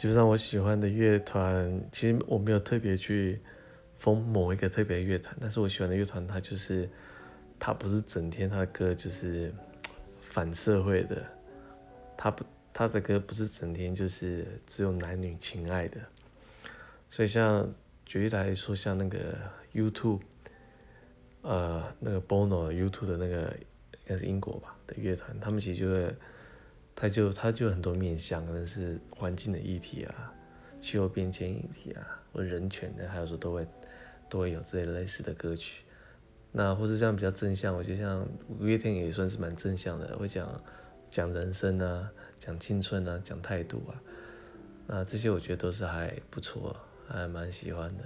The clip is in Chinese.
基本上我喜欢的乐团，其实我没有特别去封某一个特别的乐团，但是我喜欢的乐团，它就是它不是整天它的歌就是 反社会的，它不它的歌不是整天就是只有男女情爱的，所以像举例来说，像那个 U2，呃，那个 Bono U2 的那个应该是英国吧的乐团，他们其实就会。他就他就很多面向，可能是环境的议题啊，气候变迁议题啊，或人权的，还有时候都会都会有这类类似的歌曲。那或是这样比较正向，我觉得像五月天也算是蛮正向的，会讲讲人生啊，讲青春啊，讲态度啊，那这些我觉得都是还不错，还蛮喜欢的，